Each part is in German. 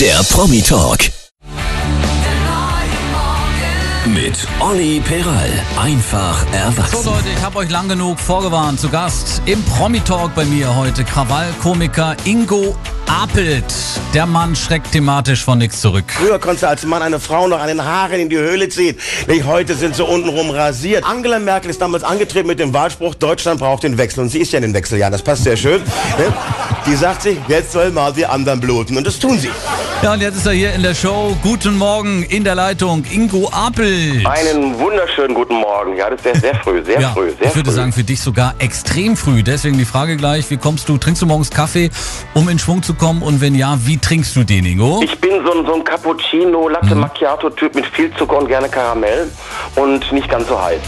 Der Promi Talk. Mit Olli Peral. Einfach erwachsen. So Leute, ich habe euch lang genug vorgewarnt. Zu Gast im Promi-Talk bei mir heute Krawallkomiker Ingo Apelt. Der Mann schreckt thematisch von nichts zurück. Früher konntest du als Mann eine Frau noch an den Haaren in die Höhle ziehen. Nicht heute sind sie untenrum rasiert. Angela Merkel ist damals angetreten mit dem Wahlspruch, Deutschland braucht den Wechsel. Und sie ist ja in den Wechseljahren, das passt sehr schön. Ne? Die sagt sich, jetzt soll mal die anderen bluten. Und das tun sie. Ja, und jetzt ist er hier in der Show. Guten Morgen in der Leitung, Ingo Apelt. Einen wunderschönen guten Morgen. Ja, das ist sehr, sehr früh, sehr Ja, früh, sehr ich würde früh. sagen, für dich sogar extrem früh. Deswegen die Frage gleich, wie kommst du, trinkst du morgens Kaffee, um in Schwung zu kommen? Und wenn ja, wie trinkst du den, Ingo? ich bin so ein, so ein Cappuccino, Latte Mhm. Macchiato-Typ mit viel Zucker und gerne Karamell und nicht ganz so heiß.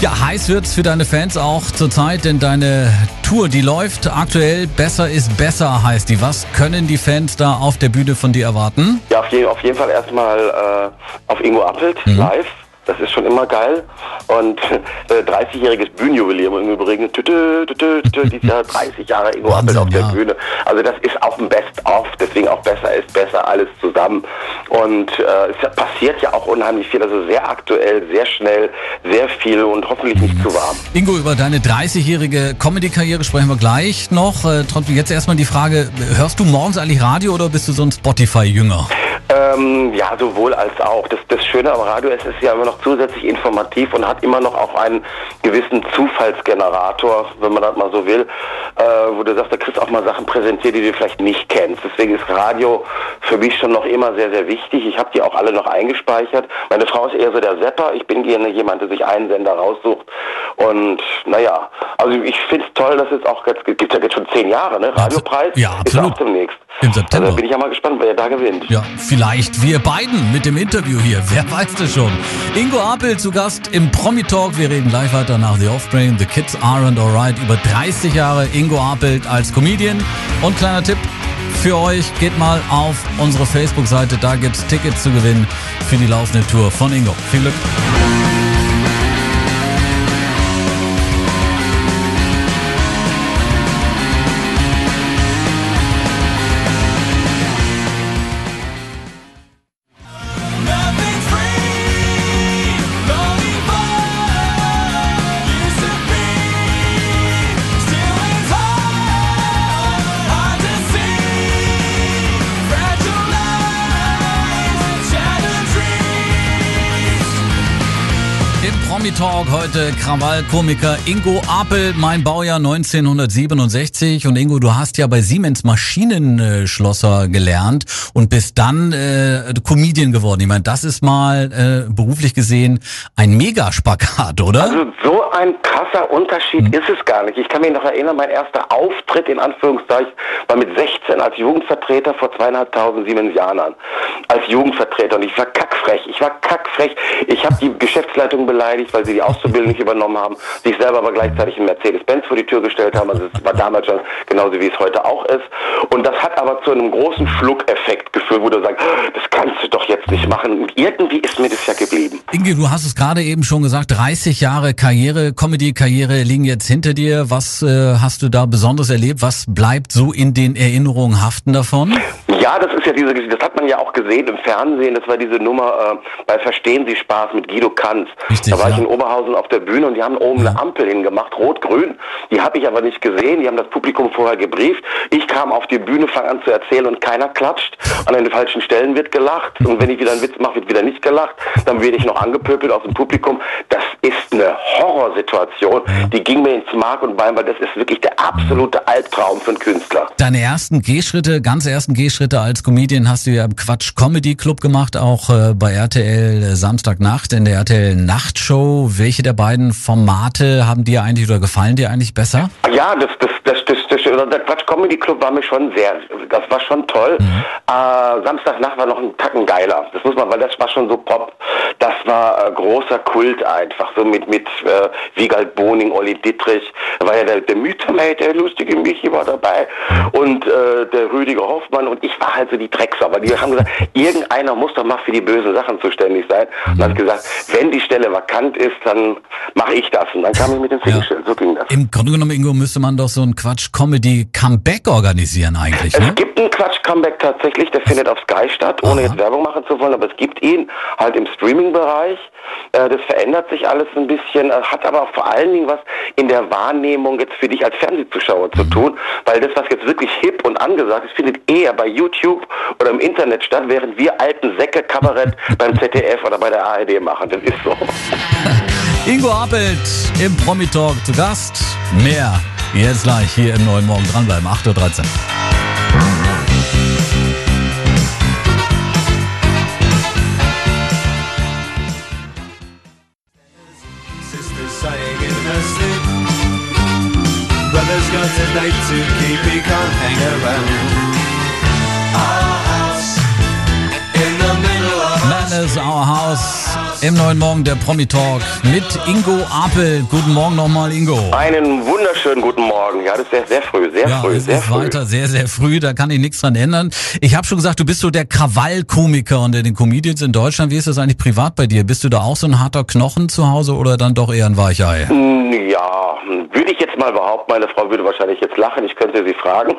Ja, heiß wird's für deine Fans auch zurzeit, denn deine Tour, die läuft aktuell. Besser ist besser, heißt die. Was können die Fans da auf der Bühne von dir erwarten? Ja, auf, je, auf jeden Fall erstmal äh, auf Ingo Appelt Mhm. live. Das ist schon immer geil. Und äh, 30-jähriges Bühnenjubiläum im Übrigen. Tütü, tütü, tütü, dieses Jahr 30 Jahre Ingo Appelt auf der ja. Bühne. Also das ist auf dem Best-of. Deswegen auch besser ist besser alles zusammen. Und äh, es passiert ja auch unheimlich viel. Also sehr aktuell, sehr schnell, sehr viel und hoffentlich nicht zu warm. Ingo, über deine 30-jährige Comedy-Karriere sprechen wir gleich noch. Äh, trotzdem jetzt erstmal die Frage, hörst du morgens eigentlich Radio oder bist du so ein Spotify-Jünger? Ähm, ja, sowohl als auch. Das, das Schöne am Radio ist, es ist ja immer noch zusätzlich informativ und hat immer noch auch einen gewissen Zufallsgenerator, wenn man das mal so will, äh, wo du sagst, da kriegst du auch mal Sachen präsentiert, die du vielleicht nicht kennst. Deswegen ist Radio für mich schon noch immer sehr, sehr wichtig. Ich habe die auch alle noch eingespeichert. Meine Frau ist eher so der Sepper. Ich bin gerne jemand, der sich einen Sender raussucht. Und naja, also ich finde es toll, dass es auch jetzt, gibt ja jetzt schon zehn Jahre, ne? Radiopreis Ja, ist absolut. auch demnächst. Im September. Also bin ich ja mal gespannt, wer da gewinnt. Ja, vielleicht wir beiden mit dem Interview hier. Wer weiß das schon? Ingo Apel zu Gast im Promi-Talk. Wir reden gleich weiter nach The Offspring. The Kids Aren't Alright. Über 30 Jahre Ingo Apel als Comedian. Und kleiner Tipp für euch, geht mal auf unsere Facebook-Seite. Da gibt's Tickets zu gewinnen für die laufende Tour von Ingo. Viel Glück. Dreams. Im Promi-Talk heute Krawall-Komiker Ingo Apel, mein Baujahr 1967. Und Ingo, du hast ja bei Siemens Maschinenschlosser gelernt und bist dann äh, Comedian geworden. Ich meine, das ist mal äh, beruflich gesehen ein Megaspagat, oder? Also so ein krasser Unterschied Hm. ist es gar nicht. Ich kann mich noch erinnern, mein erster Auftritt in Anführungszeichen war mit 16 als Jugendvertreter vor zweieinhalbtausend Siemensianern. Als Jugendvertreter und ich war kackfrech. Ich war kackfrech. Ich habe die Geschäftsleitung beleidigt, weil sie die Auszubildenden nicht übernommen haben, sich selber aber gleichzeitig einen Mercedes-Benz vor die Tür gestellt haben. Also es war damals schon genauso wie es heute auch ist. Und das hat aber zu einem großen Schluckeffekt geführt, wo du sagst, das kannst du doch jetzt nicht machen. Und irgendwie ist mir das ja geblieben. Inge, du hast es gerade eben schon gesagt, 30 Jahre Karriere, Comedy-Karriere liegen jetzt hinter dir. Was äh, hast du da Besonderes erlebt? Was bleibt so in den Erinnerungen haften davon? Ja, das ist ja diese Geschichte, das hat man ja auch gesehen im Fernsehen, das war diese Nummer äh, bei Verstehen Sie Spaß mit Guido Kanz. Richtig, da war ich ja. In Oberhausen auf der Bühne und die haben oben eine Ampel hingemacht, rot-grün. Die habe ich aber nicht gesehen, die haben das Publikum vorher gebrieft. Ich kam auf die Bühne, fange an zu erzählen und keiner klatscht. An den falschen Stellen wird gelacht und wenn ich wieder einen Witz mache, wird wieder nicht gelacht. Dann werde ich noch angepöbelt aus dem Publikum. Das ist eine Horrorsituation, die ging mir ins Mark und Bein, weil das ist wirklich der absolute Albtraum für einen Künstler. Deine ersten Gehschritte, ganz ersten Gehschritte als Comedian hast du ja im Quatsch Comedy Club gemacht, auch äh, bei RTL äh, Samstagnacht in der RTL Nachtshow. Welche der beiden Formate haben dir eigentlich oder gefallen dir eigentlich besser? Ja, das, das, das, das, das der Quatsch Comedy Club war mir schon sehr, das war schon toll. Äh, Samstagnacht war noch ein Tacken geiler. Das muss man, weil das war schon so Pop. Das war äh, großer Kult einfach, so mit, mit äh, Wiegald Boning, Olli Dittrich. Da war ja der, der Mythermate, der lustige Michi war dabei und äh, der Rüdiger Hoffmann und ich war halt so die Drecksau. Aber die haben gesagt, irgendeiner muss doch mal für die bösen Sachen zuständig sein. Und ich gesagt, wenn die Stelle vakant ist, dann mache ich das. Und dann kam ich mit dem Fingerstellen. So ging das. Im Grunde genommen, Ingo, müsste man doch so ein Quatsch Comedy-Comeback organisieren eigentlich, Es ne? gibt einen Quatsch-Comeback tatsächlich, der findet auf Sky statt, ohne Aha. jetzt Werbung machen zu wollen, aber es gibt ihn halt im Streaming-Bereich. Äh, Das verändert sich alles ein bisschen, äh, hat aber vor allen Dingen was in der Wahrnehmung jetzt für dich als Fernsehzuschauer Mhm. zu tun, weil das, was jetzt wirklich hip und angesagt ist, findet eher bei YouTube oder im Internet statt, während wir alten Säcke Kabarett beim ZDF oder bei der ARD machen. Das ist so. Ingo Appelt im Promi-Talk zu Gast. Mehr jetzt gleich hier im Neuen Morgen dranbleiben, 8.13 Uhr. Brother's got a date to keep, he can't hang around. Our house in the middle of Man is our house im Neuen Morgen der Promi-Talk mit Ingo Apel. Guten Morgen nochmal, Ingo. Einen wunderschönen guten Morgen. Ja, das ist sehr, sehr früh, sehr Ja, früh, es sehr ist früh. weiter sehr, sehr früh, da kann ich nichts dran ändern. Ich habe schon gesagt, du bist so der Krawallkomiker unter den Comedians in Deutschland. Wie ist das eigentlich privat bei dir? Bist du da auch so ein harter Knochen zu Hause oder dann doch eher ein Weichei? Hm, Ja, würde ich jetzt mal behaupten, meine Frau würde wahrscheinlich jetzt lachen, ich könnte sie fragen.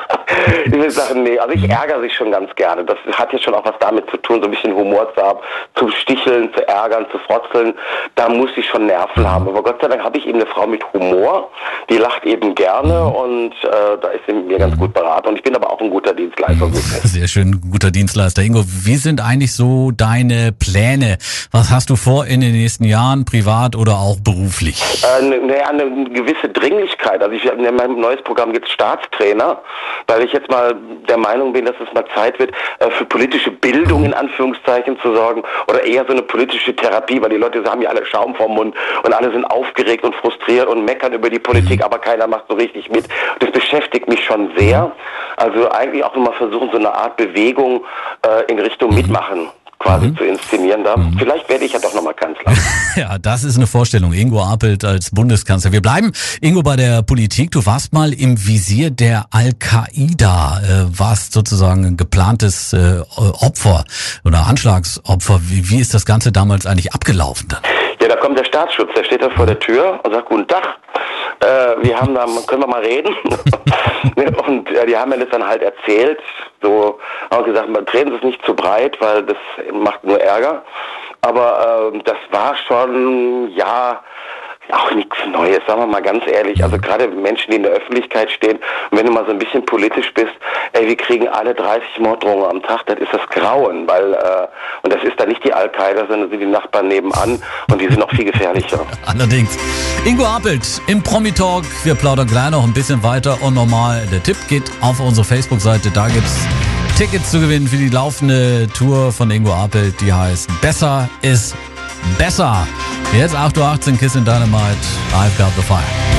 ich würde sagen, nee, also ich ärgere sich schon ganz gerne. Das hat jetzt schon auch was damit zu tun, so ein bisschen Humor zu haben, zu sticheln, zu ärgern, zu frotzeln. Da muss ich schon Nerven haben. Aber Gott sei Dank habe ich eben eine Frau mit Humor, die lacht eben gerne und äh, da ist sie mir ganz gut beraten. Und ich bin aber auch ein guter Dienstleister. Sehr schön, guter Dienstleister. Ingo, wie sind eigentlich so deine Pläne? Was hast du vor in den nächsten Jahren, privat oder auch beruflich? Äh, ne, ne, eine gewisse Dringlichkeit. Also ich in meinem neues Programm gibt Staatstrainer, weil ich jetzt mal der Meinung bin, dass es mal Zeit wird, äh, für politische Bildung in Anführungszeichen zu sorgen oder eher so eine politische Therapie, weil die Leute haben ja alle Schaum vom Mund und alle sind aufgeregt und frustriert und meckern über die Politik, aber keiner macht so richtig mit. Das beschäftigt mich schon sehr. Also eigentlich auch immer versuchen, so eine Art Bewegung äh, in Richtung Mitmachen quasi zu inszenieren. Da vielleicht werde ich ja doch nochmal Kanzler. Ja, das ist eine Vorstellung. Ingo Apelt als Bundeskanzler. Wir bleiben, Ingo, bei der Politik. Du warst mal im Visier der Al-Qaida, äh, warst sozusagen ein geplantes äh, Opfer oder Anschlagsopfer. Wie, wie ist das Ganze damals eigentlich abgelaufen dann? Ja, da kommt der Staatsschutz, der steht da vor der Tür und sagt, guten Tag, äh, wir haben da, können wir mal reden? und äh, die haben mir das dann halt erzählt, so, haben gesagt, man drehen Sie es nicht zu breit, weil das macht nur Ärger. Aber äh, das war schon, ja, auch nichts Neues, sagen wir mal ganz ehrlich. Also gerade Menschen, die in der Öffentlichkeit stehen, und wenn du mal so ein bisschen politisch bist, ey, wir kriegen alle 30 Morddrohungen am Tag, das ist das Grauen, weil, äh, und das ist dann nicht die Al-Qaida, sondern sind die Nachbarn nebenan und die sind noch viel gefährlicher. Allerdings. Ingo Apelt im Promi-Talk. Wir plaudern gleich noch ein bisschen weiter und nochmal. Der Tipp geht auf unsere Facebook-Seite. Da gibt's Tickets zu gewinnen für die laufende Tour von Ingo Apelt. Die heißt Besser ist besser. Jetzt 8.18 Uhr Kiss in Dynamite. I've got the fire.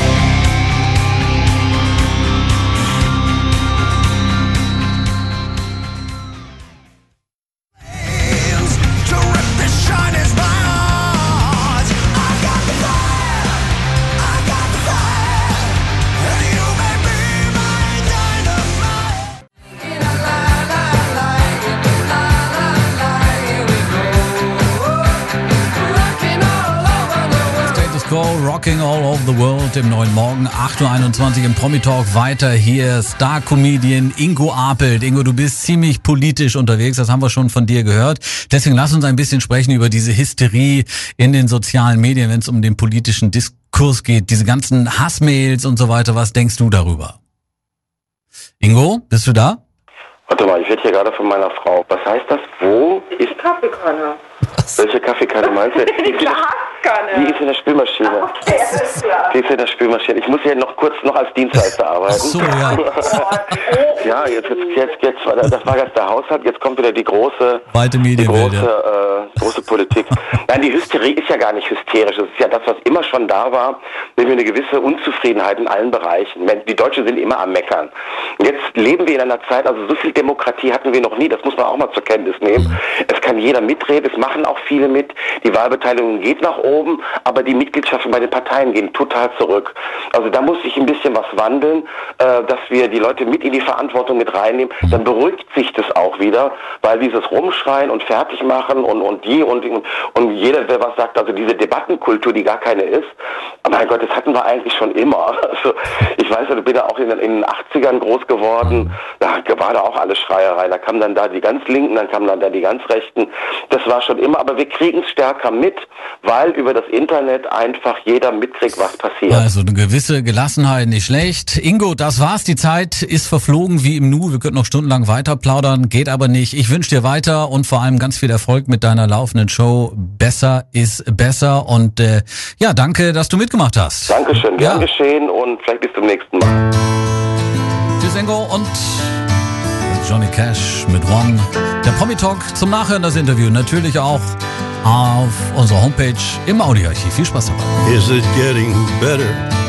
Rocking All Over the World im neuen Morgen, 8.21 Uhr im Promi-Talk. Weiter hier Star-Comedian Ingo Apelt. Ingo, du bist ziemlich politisch unterwegs, das haben wir schon von dir gehört. Deswegen lass uns ein bisschen sprechen über diese Hysterie in den sozialen Medien, wenn es um den politischen Diskurs geht. Diese ganzen Hassmails und so weiter. Was denkst du darüber? Ingo, bist du da? Warte mal, ich werde hier gerade von meiner Frau. Was heißt das? Wo ist, Kaffeekanne. welche Kaffeekanne meinst du? Die Die ist in der- Glaskanne. Die ist in der Spülmaschine. Okay, alles klar. Die ist in der Spülmaschine. Ich muss hier noch kurz noch als Dienstleister arbeiten. Ach so, ja. Ja, jetzt, jetzt, jetzt, jetzt, war- das war jetzt der Haushalt, jetzt kommt wieder die große, Weite die große, äh, große Politik. Nein, die Hysterie ist ja gar nicht hysterisch. Das ist ja das, was immer schon da war, nämlich eine gewisse Unzufriedenheit in allen Bereichen. Die Deutschen sind immer am Meckern. Jetzt leben wir in einer Zeit, also so viel Demokratie hatten wir noch nie, das muss man auch mal zur Kenntnis nehmen. Es kann jeder mitreden, es machen auch viele mit. Die Wahlbeteiligung geht nach oben, aber die Mitgliedschaften bei den Parteien gehen total zurück. Also da muss sich ein bisschen was wandeln, äh, dass wir die Leute mit in die Verantwortung mit reinnehmen. Dann beruhigt sich das auch wieder, weil dieses Rumschreien und Fertigmachen und, und Ideologie und, und, jeder, der was sagt, also diese Debattenkultur, die gar keine ist, mein Gott, das hatten wir eigentlich schon immer. Also ich weiß ich bin ja auch in, den- in den 80ern groß geworden, da war da auch alles Schreierei. Da kamen dann da die ganz Linken, dann kamen dann da die ganz Rechten. Das war schon immer, aber wir kriegen es stärker mit, weil über das Internet einfach jeder mitkriegt, was passiert. Also eine gewisse Gelassenheit, nicht schlecht. Ingo, das war's. Die Zeit ist verflogen wie im Nu. Wir könnten noch stundenlang weiter plaudern, geht aber nicht. Ich wünsche dir weiter und vor allem ganz viel Erfolg mit deiner laufenden Show. Besser ist besser. Und äh, ja, danke, dass du mitgemacht hast. Dankeschön, gern Ja. geschehen und vielleicht bis zum nächsten Mal. Tschüss, Ingo und Johnny Cash mit One. Der Promi Talk zum Nachhören das Interview natürlich auch auf unserer Homepage im Audioarchiv. Viel Spaß dabei. Is it getting better?